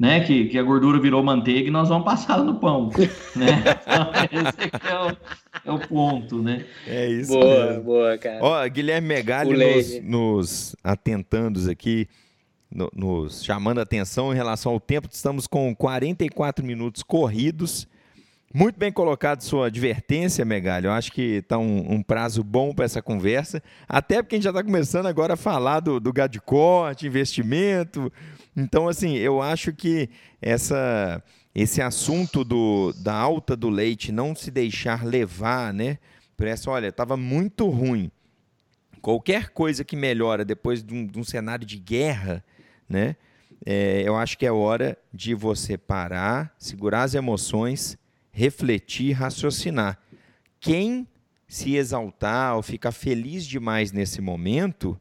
né? Que, que a gordura virou manteiga e nós vamos passar no pão, né? Então, esse é o, é o ponto, né? É isso Boa, mesmo. boa, cara. Ó, Guilherme Megali nos, nos, atentando aqui, no, nos chamando a atenção em relação ao tempo. Estamos com 44 minutos corridos. Muito bem colocado sua advertência, Megalho. Eu acho que está um, um, prazo bom para essa conversa. Até porque a gente já está começando agora a falar do, do gado de corte, investimento. Então, assim, eu acho que essa, esse assunto do, da alta do leite, não se deixar levar, né? Por essa, olha, estava muito ruim. Qualquer coisa que melhora depois de um, de um cenário de guerra, né? É, eu acho que é hora de você parar, segurar as emoções refletir, raciocinar. Quem se exaltar ou ficar feliz demais nesse momento,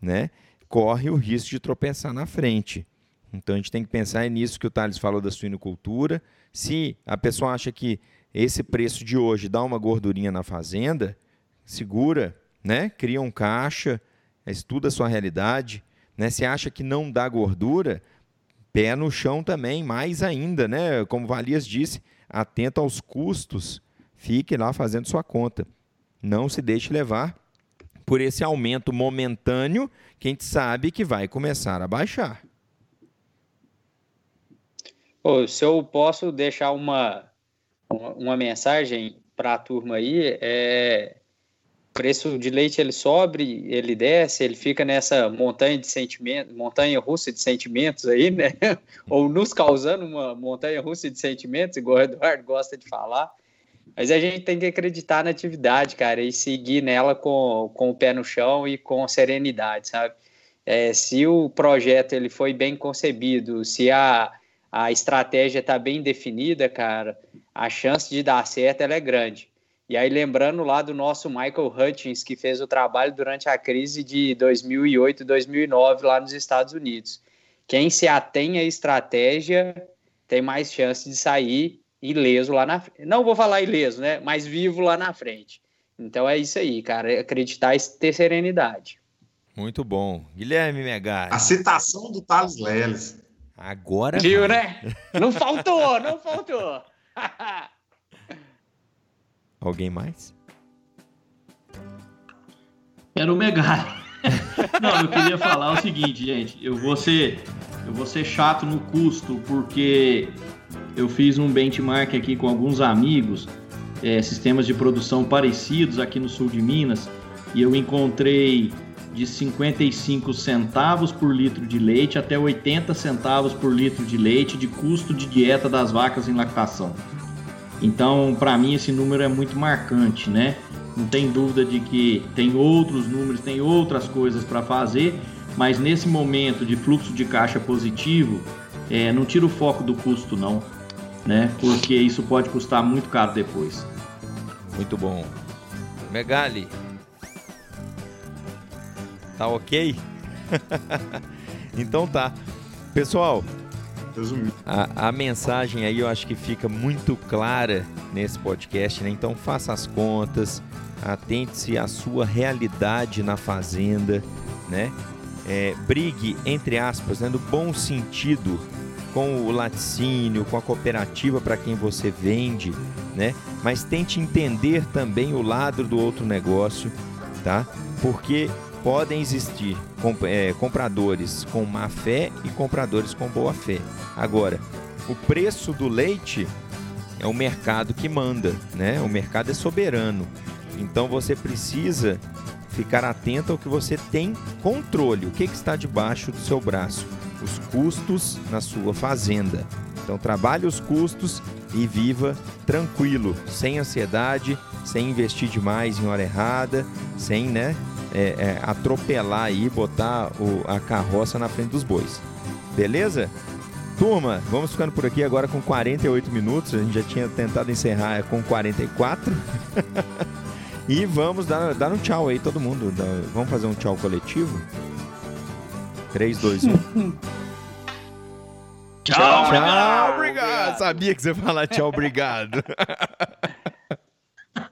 né, corre o risco de tropeçar na frente. Então a gente tem que pensar nisso que o Thales falou da suinocultura. Se a pessoa acha que esse preço de hoje dá uma gordurinha na fazenda, segura, né? Cria um caixa, estuda a sua realidade. Né? Se acha que não dá gordura, pé no chão também, mais ainda, né? Como Valias disse, atento aos custos, fique lá fazendo sua conta. Não se deixe levar por esse aumento momentâneo que a gente sabe que vai começar a baixar. Oh, se eu posso deixar uma, uma mensagem para a turma aí, é, preço de leite ele sobe, ele desce, ele fica nessa montanha de sentimentos, montanha russa de sentimentos aí, né? Ou nos causando uma montanha russa de sentimentos, igual o Eduardo gosta de falar. Mas a gente tem que acreditar na atividade, cara, e seguir nela com, com o pé no chão e com serenidade, sabe? É, se o projeto ele foi bem concebido, se a, a estratégia está bem definida, cara, a chance de dar certo é grande. E aí, lembrando lá do nosso Michael Hutchins, que fez o trabalho durante a crise de 2008 2009 lá nos Estados Unidos. Quem se atém à estratégia tem mais chance de sair ileso lá na frente. Não vou falar ileso, né? Mas vivo lá na frente. Então é isso aí, cara. É acreditar e ter serenidade. Muito bom. Guilherme Megali. A citação do Thales Leles. Agora. Viu, né? Não faltou, não faltou. Alguém mais? Era o Megali. Não, eu queria falar o seguinte, gente. Eu vou ser, eu vou ser chato no custo, porque eu fiz um benchmark aqui com alguns amigos, é, sistemas de produção parecidos aqui no sul de Minas, e eu encontrei de 55 centavos por litro de leite até 80 centavos por litro de leite de custo de dieta das vacas em lactação. Então, para mim, esse número é muito marcante, né? Não tem dúvida de que tem outros números, tem outras coisas para fazer, mas nesse momento de fluxo de caixa positivo, é, não tira o foco do custo, não, né? Porque isso pode custar muito caro depois. Muito bom. Megali, tá ok? então tá. Pessoal, a, a, mensagem aí eu acho que fica muito clara nesse podcast, né? Então faça as contas, atente-se à sua realidade na fazenda, né? É, brigue, entre aspas, né, no bom sentido com o laticínio, com a cooperativa para quem você vende, né? Mas tente entender também o lado do outro negócio, tá? Porque podem existir é, compradores com má fé e compradores com boa fé. Agora, o preço do leite é o mercado que manda, né? O mercado é soberano. Então você precisa ficar atento ao que você tem controle, o que, que está debaixo do seu braço, os custos na sua fazenda. Então trabalhe os custos e viva tranquilo, sem ansiedade, sem investir demais em hora errada, sem né, é, é, atropelar aí, botar o, a carroça na frente dos bois. Beleza? Turma, vamos ficando por aqui agora com 48 minutos. A gente já tinha tentado encerrar com 44. e vamos dar, dar um tchau aí, todo mundo. Vamos fazer um tchau coletivo? 3, 2, 1. Tchau, tchau, obrigado. Sabia que você ia falar tchau, obrigado.